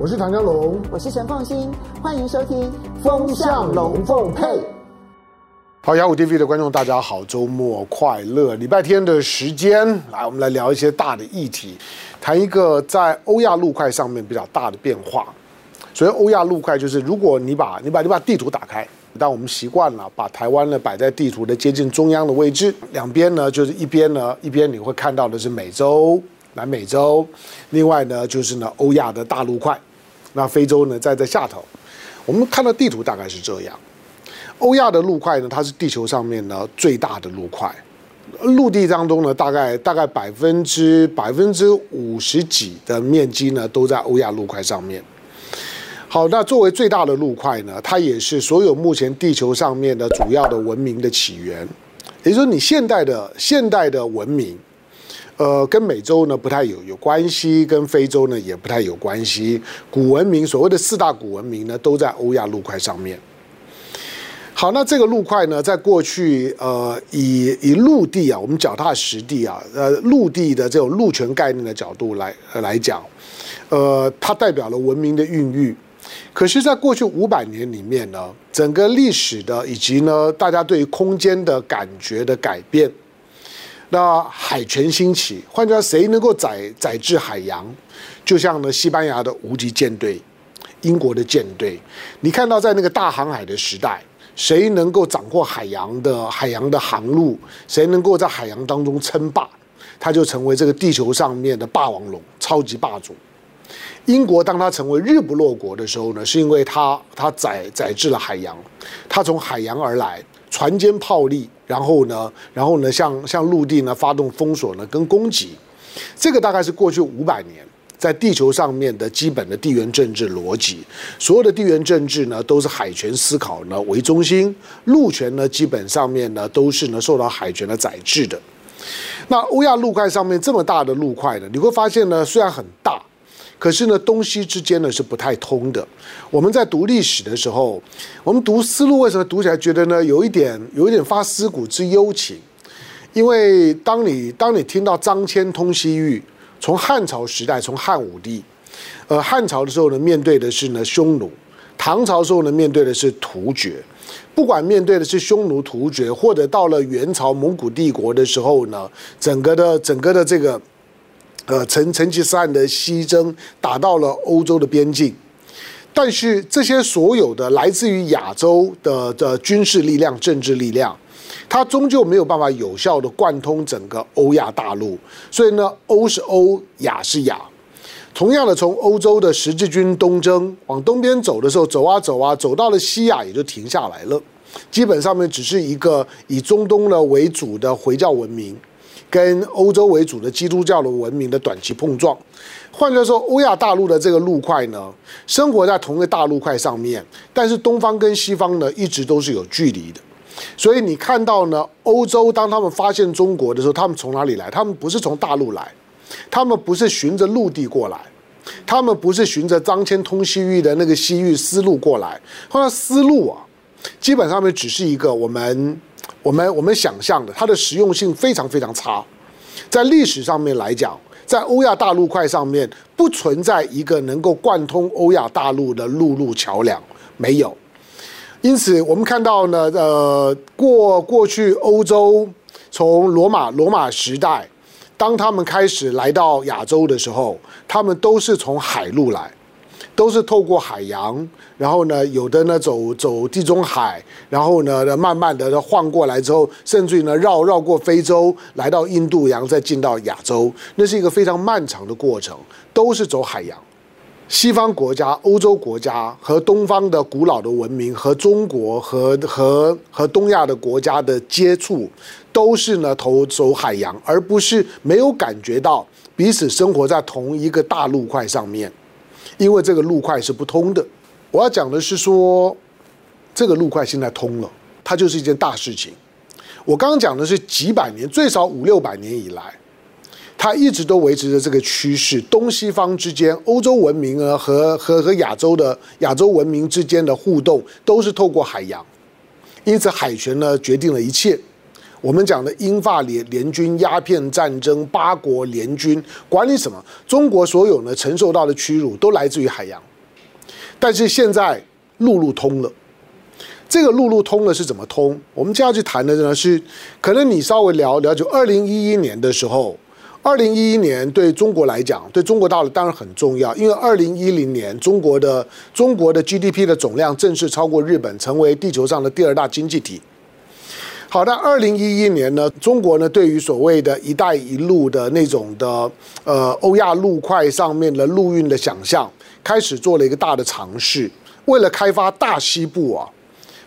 我是唐江龙，我是陈凤新，欢迎收听《风向龙凤配》。好，雅虎 TV 的观众，大家好，周末快乐！礼拜天的时间，来，我们来聊一些大的议题，谈一个在欧亚陆块上面比较大的变化。所以，欧亚陆块就是，如果你把你把你把地图打开，但我们习惯了把台湾呢摆在地图的接近中央的位置，两边呢就是一边呢一边你会看到的是美洲、南美洲，另外呢就是呢欧亚的大陆块。那非洲呢，在在下头，我们看到地图大概是这样。欧亚的陆块呢，它是地球上面呢最大的陆块，陆地当中呢，大概大概百分之百分之五十几的面积呢，都在欧亚陆块上面。好，那作为最大的陆块呢，它也是所有目前地球上面的主要的文明的起源。也就是说，你现代的现代的文明。呃，跟美洲呢不太有有关系，跟非洲呢也不太有关系。古文明所谓的四大古文明呢，都在欧亚陆块上面。好，那这个陆块呢，在过去呃，以以陆地啊，我们脚踏实地啊，呃，陆地的这种陆权概念的角度来来讲，呃，它代表了文明的孕育。可是，在过去五百年里面呢，整个历史的以及呢，大家对于空间的感觉的改变。那海权兴起，换句话，谁能够宰宰制海洋？就像呢，西班牙的无敌舰队，英国的舰队。你看到在那个大航海的时代，谁能够掌握海洋的海洋的航路？谁能够在海洋当中称霸？他就成为这个地球上面的霸王龙，超级霸主。英国当他成为日不落国的时候呢，是因为他他宰宰制了海洋，他从海洋而来。船坚炮利，然后呢，然后呢，向向陆地呢发动封锁呢跟攻击，这个大概是过去五百年在地球上面的基本的地缘政治逻辑。所有的地缘政治呢都是海权思考呢为中心，陆权呢基本上面呢都是呢受到海权的宰制的。那欧亚陆块上面这么大的陆块呢，你会发现呢虽然很大。可是呢，东西之间呢是不太通的。我们在读历史的时候，我们读丝路为什么读起来觉得呢有一点有一点发思古之幽情？因为当你当你听到张骞通西域，从汉朝时代，从汉武帝，呃，汉朝的时候呢，面对的是呢匈奴；唐朝的时候呢，面对的是突厥。不管面对的是匈奴、突厥，或者到了元朝蒙古帝国的时候呢，整个的整个的这个。呃，成成吉思汗的西征打到了欧洲的边境，但是这些所有的来自于亚洲的的军事力量、政治力量，它终究没有办法有效的贯通整个欧亚大陆。所以呢，欧是欧，亚是亚。同样的，从欧洲的十字军东征往东边走的时候，走啊走啊，走到了西亚也就停下来了。基本上面只是一个以中东呢为主的回教文明。跟欧洲为主的基督教的文明的短期碰撞，换句话说，欧亚大陆的这个陆块呢，生活在同一个大陆块上面，但是东方跟西方呢，一直都是有距离的。所以你看到呢，欧洲当他们发现中国的时候，他们从哪里来？他们不是从大陆来，他们不是循着陆地过来，他们不是循着张骞通西域的那个西域丝路过来。后来丝路啊，基本上面只是一个我们。我们我们想象的，它的实用性非常非常差。在历史上面来讲，在欧亚大陆块上面不存在一个能够贯通欧亚大陆的陆路桥梁，没有。因此，我们看到呢，呃，过过去欧洲从罗马罗马时代，当他们开始来到亚洲的时候，他们都是从海路来。都是透过海洋，然后呢，有的呢走走地中海，然后呢，慢慢的晃过来之后，甚至于呢绕绕过非洲，来到印度洋，再进到亚洲，那是一个非常漫长的过程，都是走海洋。西方国家、欧洲国家和东方的古老的文明和中国和和和东亚的国家的接触，都是呢投走海洋，而不是没有感觉到彼此生活在同一个大陆块上面。因为这个路块是不通的，我要讲的是说，这个路块现在通了，它就是一件大事情。我刚刚讲的是几百年，最少五六百年以来，它一直都维持着这个趋势。东西方之间，欧洲文明呢和和和亚洲的亚洲文明之间的互动，都是透过海洋，因此海权呢决定了一切。我们讲的英法联联军、鸦片战争、八国联军，管你什么，中国所有呢承受到的屈辱都来自于海洋。但是现在陆路通了，这个陆路通了是怎么通？我们接下去谈的呢是，可能你稍微了了解，二零一一年的时候。二零一一年对中国来讲，对中国大陆当然很重要，因为二零一零年中国的中国的 GDP 的总量正式超过日本，成为地球上的第二大经济体。好的，二零一一年呢，中国呢对于所谓的一带一路的那种的呃欧亚陆块上面的陆运的想象，开始做了一个大的尝试，为了开发大西部啊。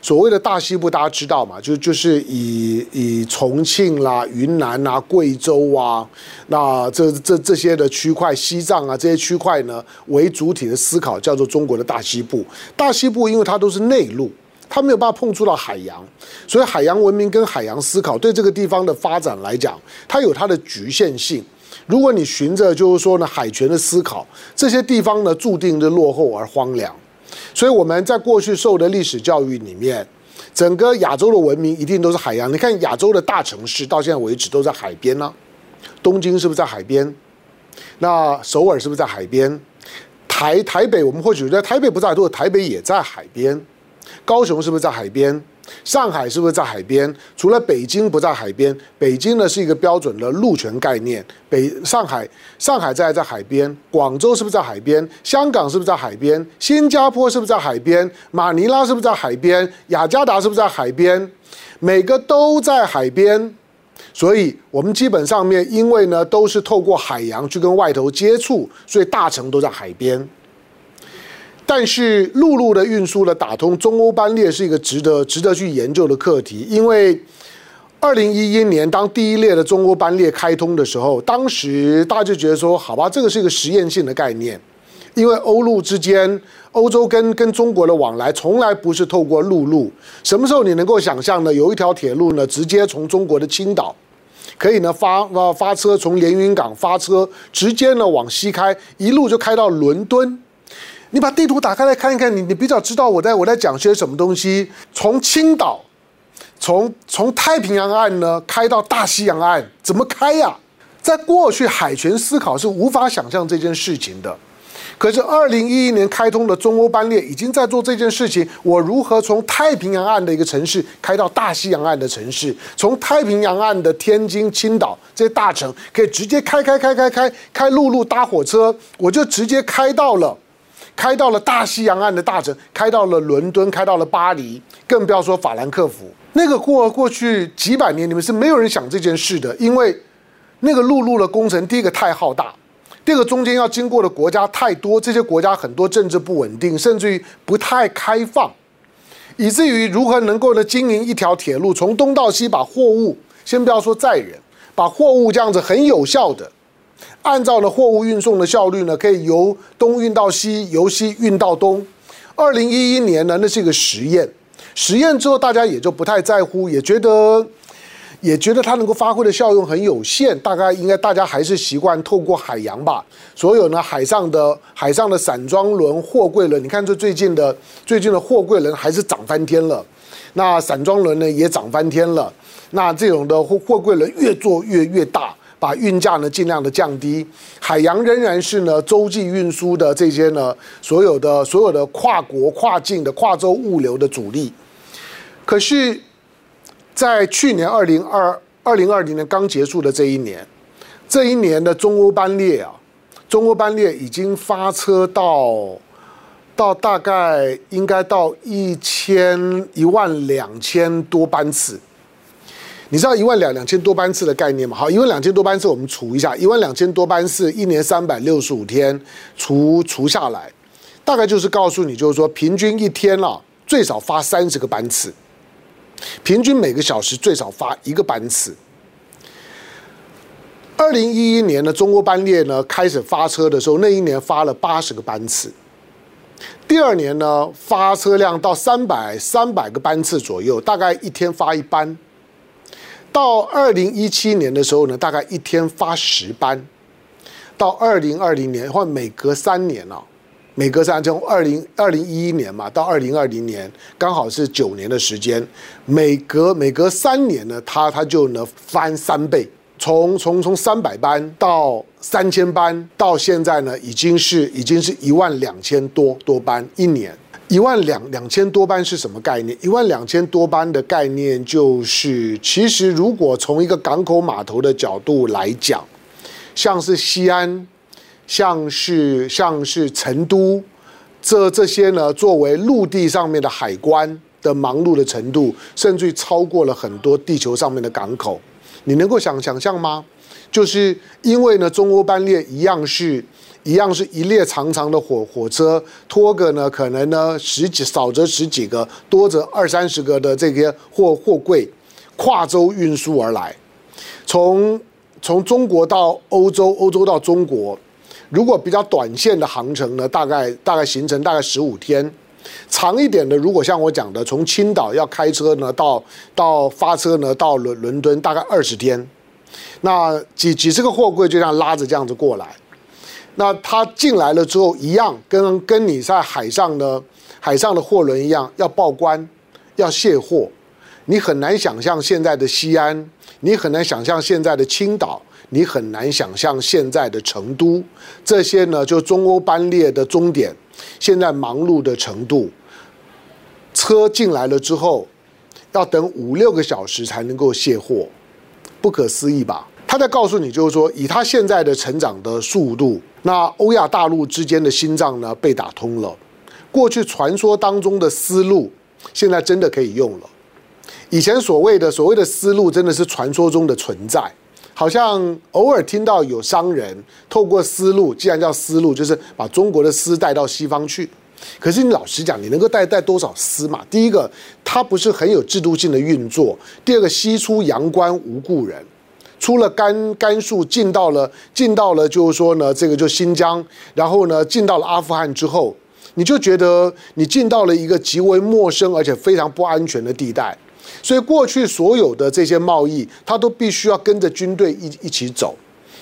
所谓的大西部，大家知道嘛？就就是以以重庆啦、云南啊、贵州啊，那这这这些的区块，西藏啊这些区块呢为主体的思考，叫做中国的大西部。大西部因为它都是内陆，它没有办法碰触到海洋，所以海洋文明跟海洋思考对这个地方的发展来讲，它有它的局限性。如果你循着就是说呢海权的思考，这些地方呢注定的落后而荒凉。所以我们在过去受的历史教育里面，整个亚洲的文明一定都是海洋。你看亚洲的大城市到现在为止都在海边呢，东京是不是在海边？那首尔是不是在海边？台台北我们或许在台北不在多，台北也在海边。高雄是不是在海边？上海是不是在海边？除了北京不在海边，北京呢是一个标准的陆权概念。北上海，上海在在海边。广州是不是在海边？香港是不是在海边？新加坡是不是在海边？马尼拉是不是在海边？雅加达是不是在海边？每个都在海边，所以我们基本上面因为呢都是透过海洋去跟外头接触，所以大城都在海边。但是陆路的运输的打通中欧班列是一个值得值得去研究的课题，因为二零一一年当第一列的中欧班列开通的时候，当时大家就觉得说，好吧，这个是一个实验性的概念，因为欧陆之间，欧洲跟跟中国的往来从来不是透过陆路，什么时候你能够想象呢？有一条铁路呢，直接从中国的青岛，可以呢发发发车从连云港发车，直接呢往西开，一路就开到伦敦。你把地图打开来看一看，你你比较知道我在我在讲些什么东西。从青岛，从从太平洋岸呢开到大西洋岸，怎么开呀？在过去海权思考是无法想象这件事情的。可是二零一一年开通的中欧班列已经在做这件事情。我如何从太平洋岸的一个城市开到大西洋岸的城市？从太平洋岸的天津、青岛这些大城，可以直接开开开开开开陆路搭火车，我就直接开到了。开到了大西洋岸的大城，开到了伦敦，开到了巴黎，更不要说法兰克福。那个过过去几百年，你们是没有人想这件事的，因为那个陆路的工程，第一个太浩大，第二个中间要经过的国家太多，这些国家很多政治不稳定，甚至于不太开放，以至于如何能够呢经营一条铁路，从东到西把货物，先不要说载人，把货物这样子很有效的。按照了货物运送的效率呢，可以由东运到西，由西运到东。二零一一年呢，那是一个实验。实验之后，大家也就不太在乎，也觉得，也觉得它能够发挥的效用很有限。大概应该大家还是习惯透过海洋吧。所有呢，海上的海上的散装轮、货柜轮，你看这最近的最近的货柜轮还是涨翻天了。那散装轮呢也涨翻天了。那这种的货货柜轮越做越越大。把运价呢尽量的降低，海洋仍然是呢洲际运输的这些呢所有的所有的跨国跨境的跨洲物流的主力。可是，在去年二零二二零二零年刚结束的这一年，这一年的中欧班列啊，中欧班列已经发车到到大概应该到一千一万两千多班次。你知道一万两两千多班次的概念吗？好，一万两千多班次，我们除一下，一万两千多班次，一年三百六十五天，除除下来，大概就是告诉你，就是说平均一天啊，最少发三十个班次，平均每个小时最少发一个班次。二零一一年的中国班列呢，开始发车的时候，那一年发了八十个班次，第二年呢，发车辆到三百三百个班次左右，大概一天发一班。到二零一七年的时候呢，大概一天发十班；到二零二零年，或每隔三年啊，每隔三从二零二零一一年嘛到二零二零年，刚好是九年的时间，每隔每隔三年呢，它它就能翻三倍，从从从三百班到三千班，到现在呢，已经是已经是一万两千多多班一年。一万两两千多班是什么概念？一万两千多班的概念就是，其实如果从一个港口码头的角度来讲，像是西安。像是像是成都，这这些呢，作为陆地上面的海关的忙碌的程度，甚至于超过了很多地球上面的港口。你能够想想象吗？就是因为呢，中欧班列一样是，一样是一列长长的火火车，拖个呢，可能呢十几少则十几个，多则二三十个的这些货货柜，跨洲运输而来，从从中国到欧洲，欧洲到中国。如果比较短线的航程呢，大概大概行程大概十五天，长一点的，如果像我讲的，从青岛要开车呢到到发车呢到伦伦敦，大概二十天，那几几十个货柜就这样拉着这样子过来，那它进来了之后，一样跟跟你在海上呢海上的货轮一样，要报关，要卸货，你很难想象现在的西安，你很难想象现在的青岛。你很难想象现在的成都，这些呢，就中欧班列的终点，现在忙碌的程度。车进来了之后，要等五六个小时才能够卸货，不可思议吧？他在告诉你，就是说，以他现在的成长的速度，那欧亚大陆之间的心脏呢被打通了。过去传说当中的丝路，现在真的可以用了。以前所谓的所谓的丝路，真的是传说中的存在。好像偶尔听到有商人透过丝路，既然叫丝路，就是把中国的丝带到西方去。可是你老实讲，你能够带带多少丝嘛？第一个，它不是很有制度性的运作；第二个，西出阳关无故人，出了甘甘肃，进到了进到了，就是说呢，这个就新疆，然后呢，进到了阿富汗之后，你就觉得你进到了一个极为陌生而且非常不安全的地带。所以过去所有的这些贸易，他都必须要跟着军队一一起走。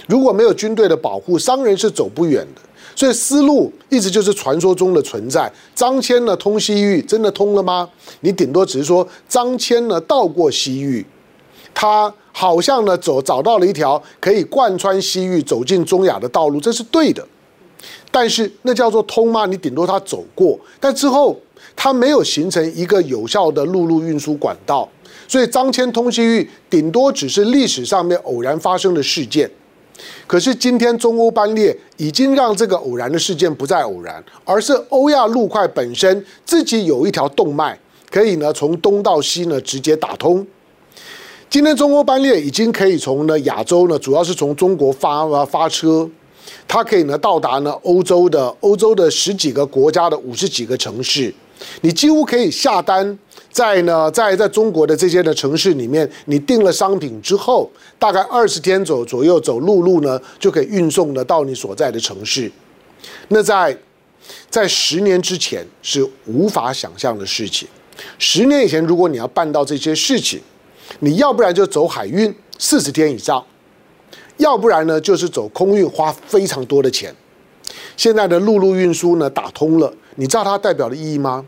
如果没有军队的保护，商人是走不远的。所以丝路一直就是传说中的存在。张骞呢通西域，真的通了吗？你顶多只是说张骞呢到过西域，他好像呢走找到了一条可以贯穿西域走进中亚的道路，这是对的。但是那叫做通吗？你顶多他走过，但之后。他没有形成一个有效的陆路运输管道，所以张骞通西域顶多只是历史上面偶然发生的事件。可是今天中欧班列已经让这个偶然的事件不再偶然，而是欧亚陆块本身自己有一条动脉，可以呢从东到西呢直接打通。今天中欧班列已经可以从呢亚洲呢，主要是从中国发发车，它可以呢到达呢欧洲的欧洲的十几个国家的五十几个城市。你几乎可以下单，在呢，在在中国的这些的城市里面，你订了商品之后，大概二十天左左右走陆路呢，就可以运送的到你所在的城市。那在在十年之前是无法想象的事情。十年以前，如果你要办到这些事情，你要不然就走海运四十天以上，要不然呢就是走空运，花非常多的钱。现在的陆路运输呢打通了。你知道它代表的意义吗？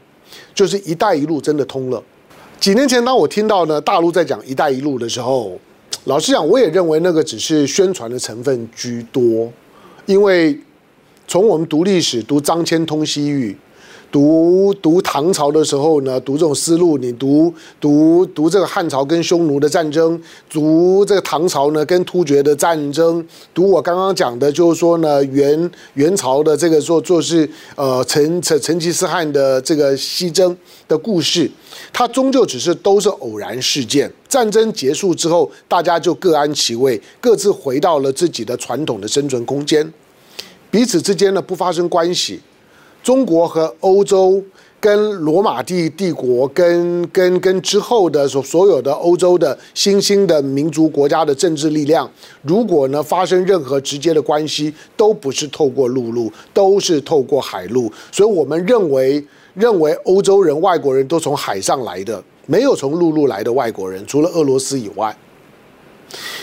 就是“一带一路”真的通了。几年前，当我听到呢大陆在讲“一带一路”的时候，老实讲，我也认为那个只是宣传的成分居多。因为从我们读历史，读张骞通西域。读读唐朝的时候呢，读这种思路，你读读读这个汉朝跟匈奴的战争，读这个唐朝呢跟突厥的战争，读我刚刚讲的，就是说呢元元朝的这个说做是呃成成成吉思汗的这个西征的故事，它终究只是都是偶然事件。战争结束之后，大家就各安其位，各自回到了自己的传统的生存空间，彼此之间呢不发生关系。中国和欧洲，跟罗马帝帝国，跟跟跟之后的所所有的欧洲的新兴的民族国家的政治力量，如果呢发生任何直接的关系，都不是透过陆路，都是透过海路。所以我们认为，认为欧洲人、外国人都从海上来的，没有从陆路来的外国人，除了俄罗斯以外。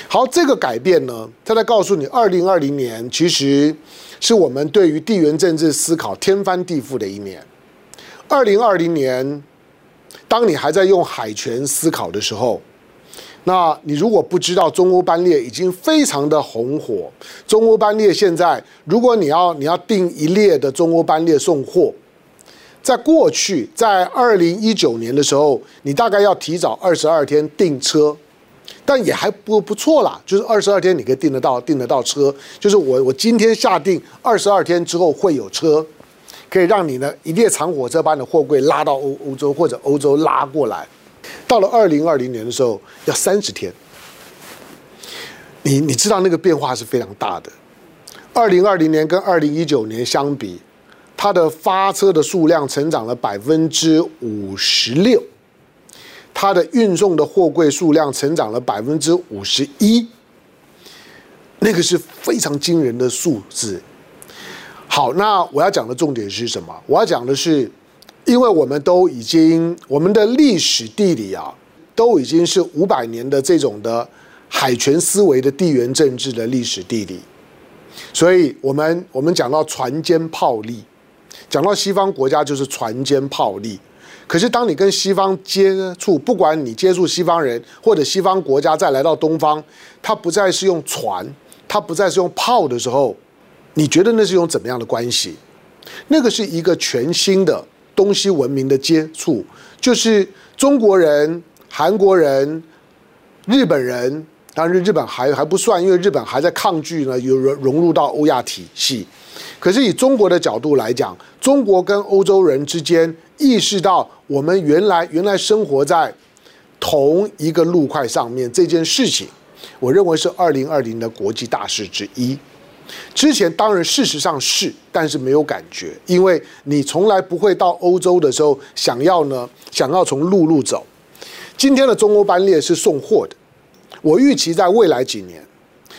好，这个改变呢，他在告诉你，二零二零年其实是我们对于地缘政治思考天翻地覆的一年。二零二零年，当你还在用海权思考的时候，那你如果不知道中欧班列已经非常的红火，中欧班列现在，如果你要你要订一列的中欧班列送货，在过去在二零一九年的时候，你大概要提早二十二天订车，但也还不不错啦，就是二十二天你可以订得到订得到车，就是我我今天下订，二十二天之后会有车，可以让你呢一列长火车把你的货柜拉到欧欧洲或者欧洲拉过来。到了二零二零年的时候，要三十天。你你知道那个变化是非常大的。二零二零年跟二零一九年相比，它的发车的数量成长了百分之五十六，它的运送的货柜数量成长了百分之五十一，那个是非常惊人的数字。好，那我要讲的重点是什么？我要讲的是。因为我们都已经，我们的历史地理啊，都已经是五百年的这种的海权思维的地缘政治的历史地理，所以我们我们讲到船坚炮利，讲到西方国家就是船坚炮利。可是当你跟西方接触，不管你接触西方人或者西方国家再来到东方，它不再是用船，它不再是用炮的时候，你觉得那是用怎么样的关系？那个是一个全新的。东西文明的接触，就是中国人、韩国人、日本人，当然日本还还不算，因为日本还在抗拒呢，有融融入到欧亚体系。可是以中国的角度来讲，中国跟欧洲人之间意识到，我们原来原来生活在同一个路块上面这件事情，我认为是二零二零的国际大事之一。之前当然事实上是，但是没有感觉，因为你从来不会到欧洲的时候想要呢，想要从陆路走。今天的中欧班列是送货的，我预期在未来几年，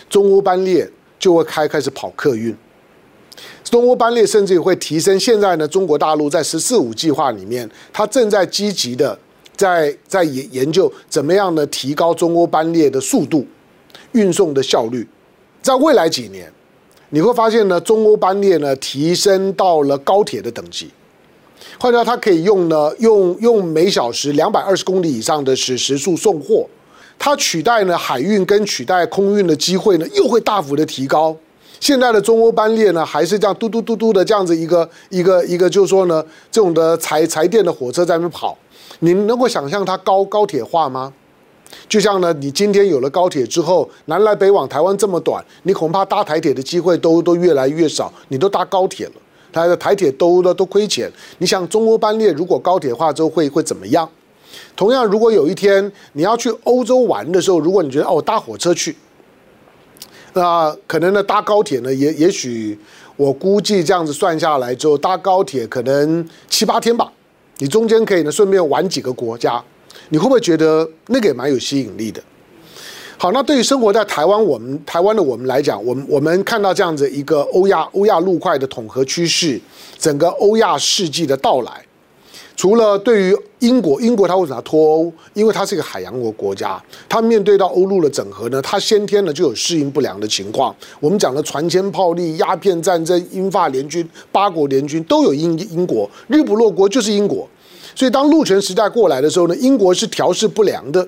中欧班列就会开开始跑客运。中欧班列甚至也会提升。现在呢，中国大陆在“十四五”计划里面，它正在积极的在在研研究怎么样呢提高中欧班列的速度、运送的效率，在未来几年。你会发现呢，中欧班列呢提升到了高铁的等级，换句话，它可以用呢用用每小时两百二十公里以上的时时速送货，它取代呢海运跟取代空运的机会呢又会大幅的提高。现在的中欧班列呢还是这样嘟嘟嘟嘟的这样子一个一个一个，就是说呢这种的柴柴电的火车在那边跑，你能够想象它高高铁化吗？就像呢，你今天有了高铁之后，南来北往台湾这么短，你恐怕搭台铁的机会都都越来越少。你都搭高铁了，它的台铁都都都亏钱。你想中欧班列如果高铁化之后会会怎么样？同样，如果有一天你要去欧洲玩的时候，如果你觉得哦搭火车去，那可能呢搭高铁呢也也许我估计这样子算下来之后，搭高铁可能七八天吧，你中间可以呢顺便玩几个国家。你会不会觉得那个也蛮有吸引力的？好，那对于生活在台湾，我们台湾的我们来讲，我们我们看到这样子一个欧亚欧亚陆块的统合趋势，整个欧亚世纪的到来，除了对于英国，英国它为什么脱欧？因为它是一个海洋国国家，它面对到欧陆的整合呢，它先天呢就有适应不良的情况。我们讲的船坚炮利、鸦片战争、英法联军、八国联军都有英英国，日不落国就是英国。所以，当陆权时代过来的时候呢，英国是调试不良的。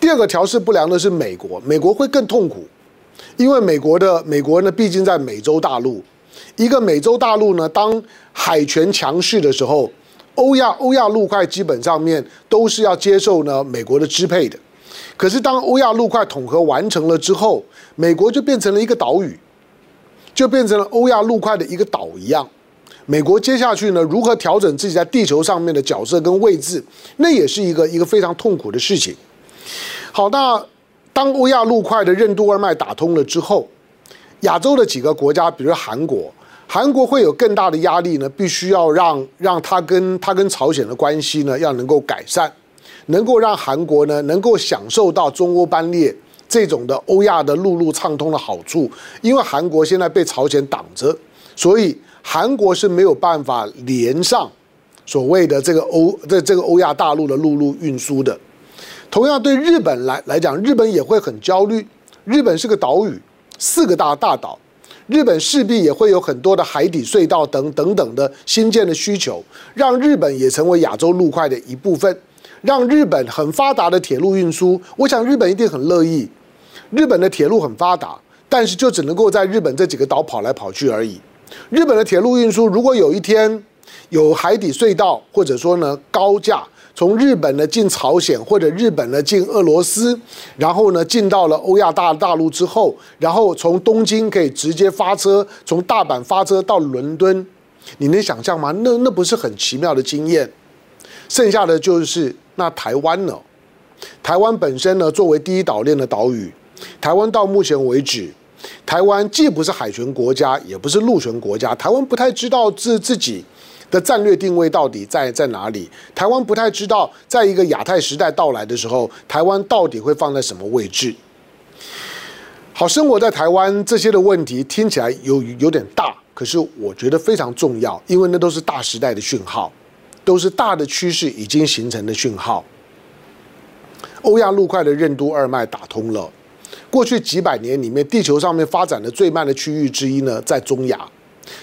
第二个调试不良的是美国，美国会更痛苦，因为美国的美国呢，毕竟在美洲大陆，一个美洲大陆呢，当海权强势的时候，欧亚欧亚陆块基本上面都是要接受呢美国的支配的。可是，当欧亚陆块统合完成了之后，美国就变成了一个岛屿，就变成了欧亚陆块的一个岛一样。美国接下去呢，如何调整自己在地球上面的角色跟位置，那也是一个一个非常痛苦的事情。好，那当欧亚陆块的任督二脉打通了之后，亚洲的几个国家，比如韩国，韩国会有更大的压力呢，必须要让让他跟他跟朝鲜的关系呢，要能够改善，能够让韩国呢能够享受到中欧班列这种的欧亚的陆路畅通的好处，因为韩国现在被朝鲜挡着，所以。韩国是没有办法连上所谓的这个欧这这个欧亚大陆的陆路运输的。同样对日本来来讲，日本也会很焦虑。日本是个岛屿，四个大大岛，日本势必也会有很多的海底隧道等等等的新建的需求，让日本也成为亚洲陆块的一部分，让日本很发达的铁路运输，我想日本一定很乐意。日本的铁路很发达，但是就只能够在日本这几个岛跑来跑去而已。日本的铁路运输，如果有一天有海底隧道，或者说呢高架。从日本呢进朝鲜，或者日本呢进俄罗斯，然后呢进到了欧亚大大陆之后，然后从东京可以直接发车，从大阪发车到伦敦，你能想象吗？那那不是很奇妙的经验？剩下的就是那台湾呢？台湾本身呢作为第一岛链的岛屿，台湾到目前为止，台湾既不是海权国家，也不是陆权国家，台湾不太知道自自己。的战略定位到底在在哪里？台湾不太知道，在一个亚太时代到来的时候，台湾到底会放在什么位置？好，生活在台湾这些的问题听起来有有点大，可是我觉得非常重要，因为那都是大时代的讯号，都是大的趋势已经形成的讯号。欧亚陆块的任督二脉打通了，过去几百年里面，地球上面发展的最慢的区域之一呢，在中亚。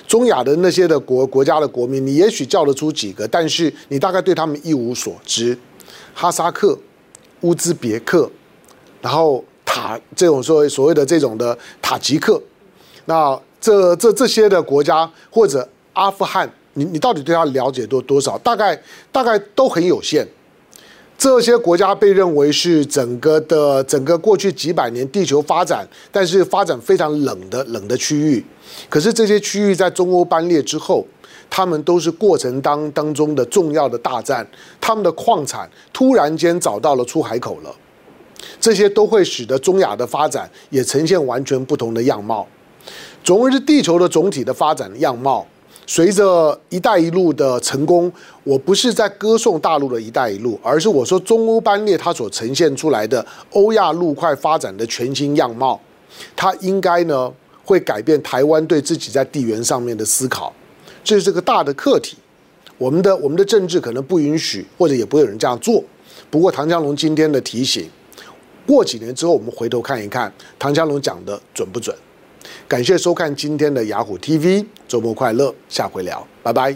中亚的那些的国国家的国民，你也许叫得出几个，但是你大概对他们一无所知。哈萨克、乌兹别克，然后塔这种所谓所谓的这种的塔吉克，那这这这些的国家或者阿富汗，你你到底对他了解多多少？大概大概都很有限。这些国家被认为是整个的整个过去几百年地球发展，但是发展非常冷的冷的区域。可是这些区域在中欧班列之后，他们都是过程当当中的重要的大战。他们的矿产突然间找到了出海口了，这些都会使得中亚的发展也呈现完全不同的样貌。总而言之，地球的总体的发展样貌。随着“一带一路”的成功，我不是在歌颂大陆的一带一路，而是我说中欧班列它所呈现出来的欧亚陆块发展的全新样貌，它应该呢会改变台湾对自己在地缘上面的思考，这是个大的课题。我们的我们的政治可能不允许，或者也不会有人这样做。不过唐江龙今天的提醒，过几年之后我们回头看一看，唐江龙讲的准不准？感谢收看今天的雅虎 TV，周末快乐，下回聊，拜拜。